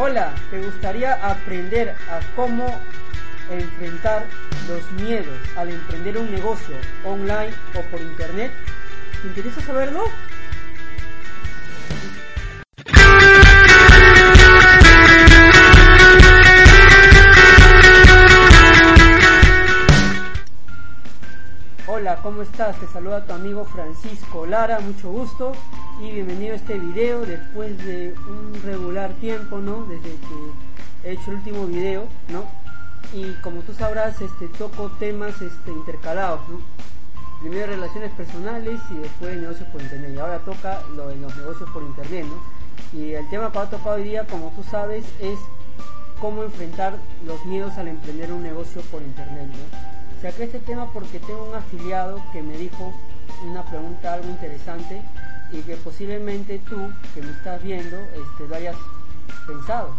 Hola, ¿te gustaría aprender a cómo enfrentar los miedos al emprender un negocio online o por internet? ¿Te interesa saberlo? ¿Cómo estás? Te saluda tu amigo Francisco Lara, mucho gusto y bienvenido a este video después de un regular tiempo, ¿no? Desde que he hecho el último video, ¿no? Y como tú sabrás, este toco temas este intercalados, ¿no? Primero relaciones personales y después negocios por internet. Y ahora toca lo de los negocios por internet, ¿no? Y el tema que va a tocar hoy día, como tú sabes, es cómo enfrentar los miedos al emprender un negocio por internet, ¿no? Saqué este tema porque tengo un afiliado que me dijo una pregunta algo interesante y que posiblemente tú que me estás viendo este, lo hayas pensado.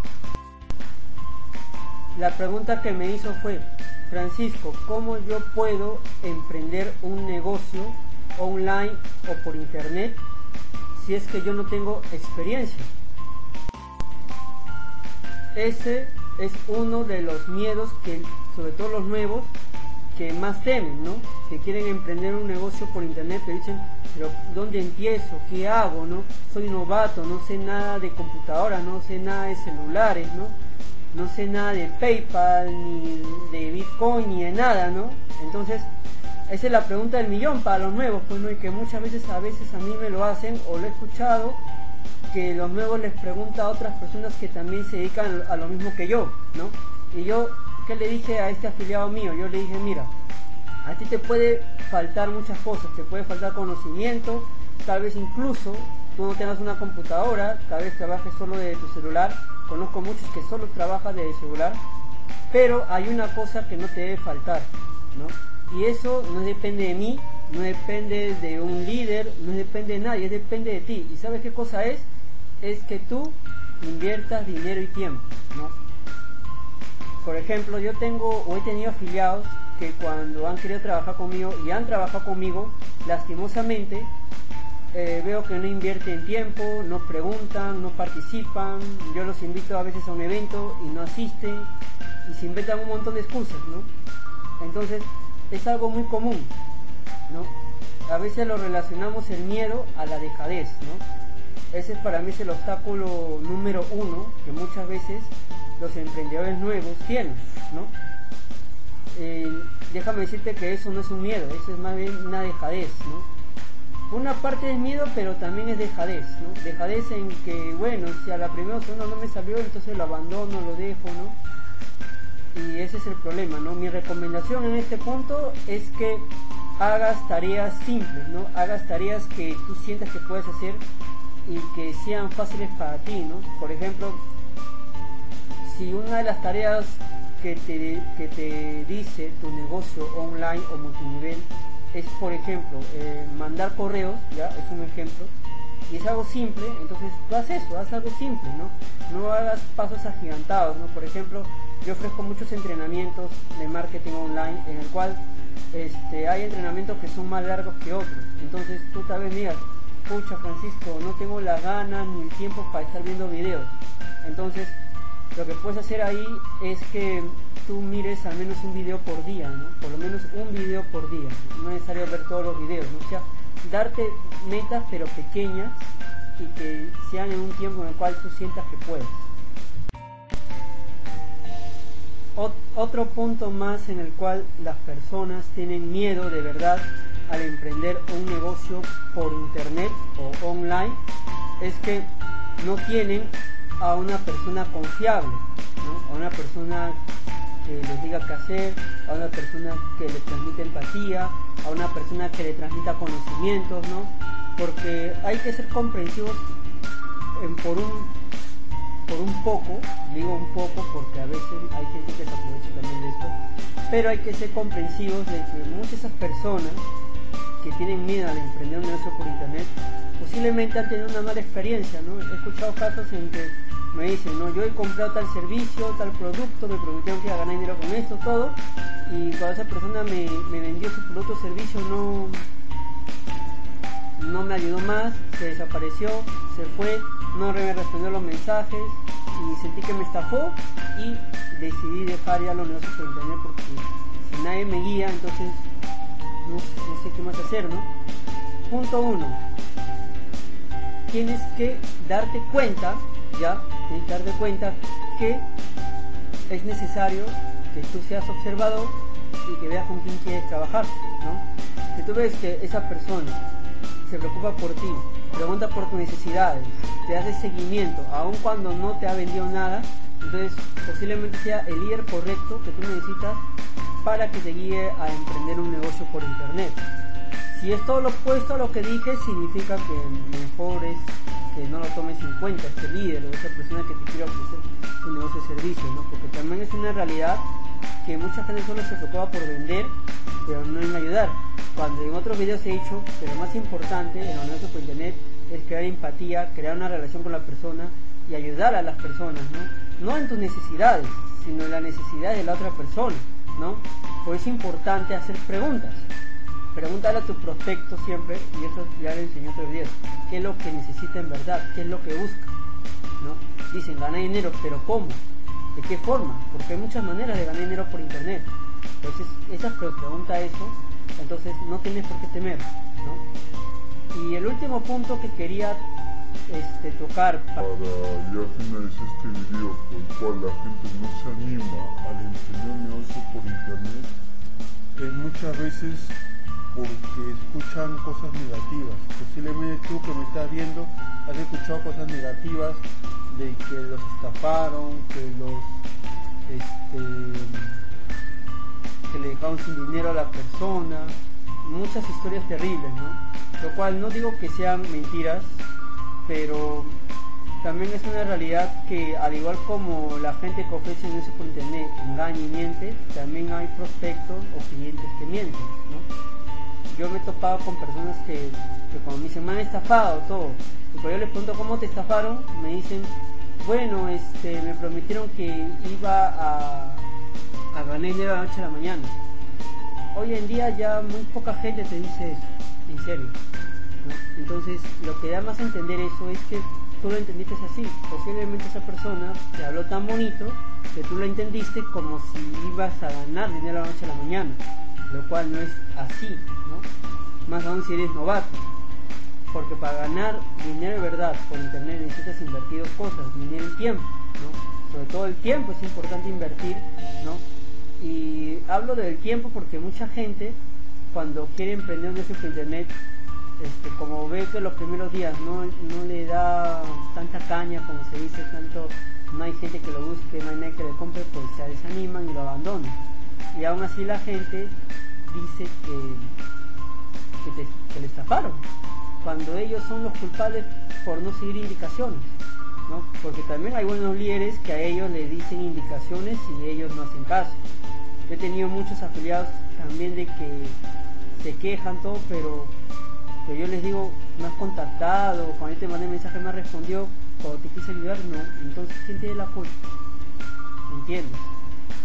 La pregunta que me hizo fue, Francisco, ¿cómo yo puedo emprender un negocio online o por internet si es que yo no tengo experiencia? Ese es uno de los miedos que, sobre todo los nuevos, que más temen, ¿no? Que quieren emprender un negocio por internet, pero dicen, pero ¿dónde empiezo? ¿Qué hago? ¿No? Soy novato, no sé nada de computadora, no sé nada de celulares, ¿no? No sé nada de PayPal, ni de Bitcoin, ni de nada, ¿no? Entonces, esa es la pregunta del millón para los nuevos, pues, ¿no? Y que muchas veces, a veces a mí me lo hacen, o lo he escuchado, que los nuevos les preguntan a otras personas que también se dedican a lo mismo que yo, ¿no? Y yo ¿qué le dije a este afiliado mío? Yo le dije, mira, a ti te puede faltar muchas cosas, te puede faltar conocimiento, tal vez incluso tú no tengas una computadora, tal vez trabajes solo de tu celular, conozco muchos que solo trabajan de celular, pero hay una cosa que no te debe faltar, ¿no? Y eso no depende de mí, no depende de un líder, no depende de nadie, depende de ti. ¿Y sabes qué cosa es? Es que tú inviertas dinero y tiempo, ¿no? Por ejemplo, yo tengo o he tenido afiliados que cuando han querido trabajar conmigo y han trabajado conmigo, lastimosamente eh, veo que no invierten tiempo, no preguntan, no participan, yo los invito a veces a un evento y no asisten y se inventan un montón de excusas, ¿no? Entonces es algo muy común, ¿no? A veces lo relacionamos el miedo a la dejadez, ¿no? Ese es para mí es el obstáculo número uno que muchas veces los emprendedores nuevos tienen, ¿no? Eh, déjame decirte que eso no es un miedo, eso es más bien una dejadez, ¿no? Una parte es miedo, pero también es dejadez, ¿no? Dejadez en que, bueno, si a la primera o segunda no me salió, entonces lo abandono, lo dejo, ¿no? Y ese es el problema, ¿no? Mi recomendación en este punto es que hagas tareas simples, ¿no? Hagas tareas que tú sientas que puedes hacer y que sean fáciles para ti, ¿no? Por ejemplo, si una de las tareas que te, que te dice tu negocio online o multinivel es, por ejemplo, eh, mandar correos, ya es un ejemplo, y es algo simple, entonces tú haz eso, haz algo simple, ¿no? No hagas pasos agigantados, ¿no? Por ejemplo, yo ofrezco muchos entrenamientos de marketing online en el cual este, hay entrenamientos que son más largos que otros. Entonces tú tal vez miras, pucha Francisco, no tengo la gana ni el tiempo para estar viendo videos. Entonces lo que puedes hacer ahí es que tú mires al menos un video por día, ¿no? Por lo menos un video por día. No es necesario ver todos los videos, ¿no? O sea, darte metas pero pequeñas y que sean en un tiempo en el cual tú sientas que puedes. otro punto más en el cual las personas tienen miedo de verdad al emprender un negocio por internet o online es que no tienen a una persona confiable, a una persona que les diga qué hacer, a una persona que le transmite empatía, a una persona que le transmita conocimientos, ¿no? Porque hay que ser comprensivos por un por un poco, digo un poco porque a veces hay gente que se aprovecha también de esto, pero hay que ser comprensivos de que muchas de esas personas que tienen miedo al emprender un negocio por internet posiblemente han tenido una mala experiencia, ¿no? He escuchado casos en que me dicen, no, yo he comprado tal servicio, tal producto, me prometieron que iba a ganar dinero con esto, todo, y cuando esa persona me, vendió su producto o servicio no, no me ayudó más, se desapareció, se fue, no me respondió los mensajes y sentí que me estafó y decidí dejar ya los negocios por internet porque si nadie me guía, entonces no, sé qué más hacer, ¿no? Punto uno, tienes que darte cuenta, ya, tienes que darte cuenta que es necesario que tú seas observador y que veas con quién quieres trabajar, ¿no? Si tú ves que esa persona se preocupa por ti, pregunta por tus necesidades, te hace seguimiento, aun cuando no te ha vendido nada, entonces posiblemente sea el líder correcto que tú necesitas para que te guíe a emprender un negocio por internet. Si es todo lo opuesto a lo que dije, significa que mejor es no lo tomes en cuenta este líder o esa persona que te quiere ofrecer su negocio de servicio, ¿no? Porque también es una realidad que mucha gente solo se preocupa por vender, pero no en ayudar. Cuando en otros videos he dicho que lo más importante en el negocio por internet es crear empatía, crear una relación con la persona y ayudar a las personas, ¿no? No en tus necesidades, sino en la necesidad de la otra persona, ¿no? Pues es importante hacer preguntas. Pregúntale a tu prospecto siempre, y eso ya le enseñé otro video, qué es lo que necesita en verdad, qué es lo que busca, ¿no? Dicen, gana dinero, pero ¿cómo? ¿De qué forma? Porque hay muchas maneras de ganar dinero por internet. Entonces, esa pregunta eso, entonces no tienes por qué temer, ¿no? Y el último punto que quería este, tocar para ya finalizar este video por el cual la gente no se anima al emprender negocio por internet es muchas veces porque escuchan cosas negativas posiblemente tú que me estás viendo has escuchado cosas negativas de que los estafaron, que los este, que le dejaron sin dinero a la persona, muchas historias terribles, ¿no? Lo cual no digo que sean mentiras, pero también es una realidad que al igual como la gente que ofrece eso por internet engaña y miente, también hay prospectos o clientes que mienten. Yo me he topado con personas que, que cuando me dicen me han estafado todo, y cuando yo les pregunto cómo te estafaron, me dicen bueno, este, me prometieron que iba a, a ganar a la noche a la mañana. Hoy en día ya muy poca gente te dice eso, en serio. Entonces, lo que da más a entender eso es que tú lo entendiste así. Posiblemente esa persona te habló tan bonito que tú lo entendiste como si ibas a ganar dinero a la noche a la mañana, lo cual no es así, ¿no? Más aún si eres novato porque para ganar dinero de verdad por internet necesitas invertir dos cosas, dinero y tiempo, ¿no? Sobre todo el tiempo es importante invertir, ¿no? Y hablo del tiempo porque mucha gente cuando quiere emprender un negocio por internet, este, como ve que los primeros días no, no le da tanta caña como se dice, tanto no hay gente que lo busque, no hay nadie que le compre, pues se desaniman y lo abandonan. Y aún así la gente dice que, que, que le estafaron, cuando ellos son los culpables por no seguir indicaciones. ¿no? Porque también hay buenos líderes que a ellos les dicen indicaciones y ellos no hacen caso. He tenido muchos afiliados también de que se quejan todo, pero, yo les digo, me has contactado, cuando yo te mandé mensaje me respondió, cuando te quise ayudar, no. Entonces, ¿quién tiene la culpa? ¿Entiendes?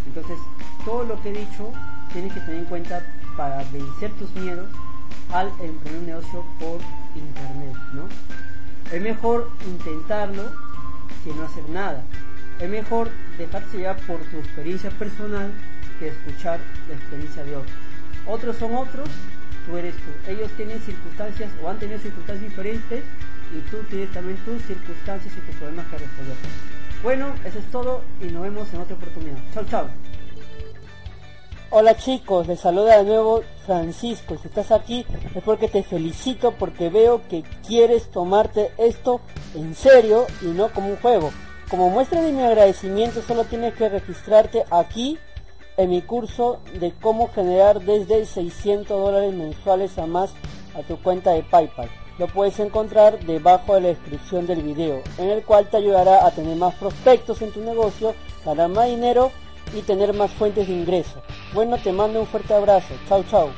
Entonces, todo lo que he dicho tienes que tener en cuenta para vencer tus miedos al emprender un negocio por internet, ¿no? Es mejor intentarlo que no hacer nada. Es mejor dejarse llevar por tu experiencia personal que escuchar la experiencia de otros. Otros son otros, tú eres tú. Ellos tienen circunstancias o han tenido circunstancias diferentes y tú tienes también tus circunstancias y tus problemas que resolver. Bueno, eso es todo y nos vemos en otra oportunidad. Chao, chao. Hola chicos, les saluda de nuevo Francisco. Si estás aquí es porque te felicito porque veo que quieres tomarte esto en serio y no como un juego. Como muestra de mi agradecimiento solo tienes que registrarte aquí en mi curso de cómo generar desde 600 dólares mensuales a más a tu cuenta de PayPal. Lo puedes encontrar debajo de la descripción del video, en el cual te ayudará a tener más prospectos en tu negocio, ganar más dinero y tener más fuentes de ingreso. Bueno, te mando un fuerte abrazo. Chao, chao.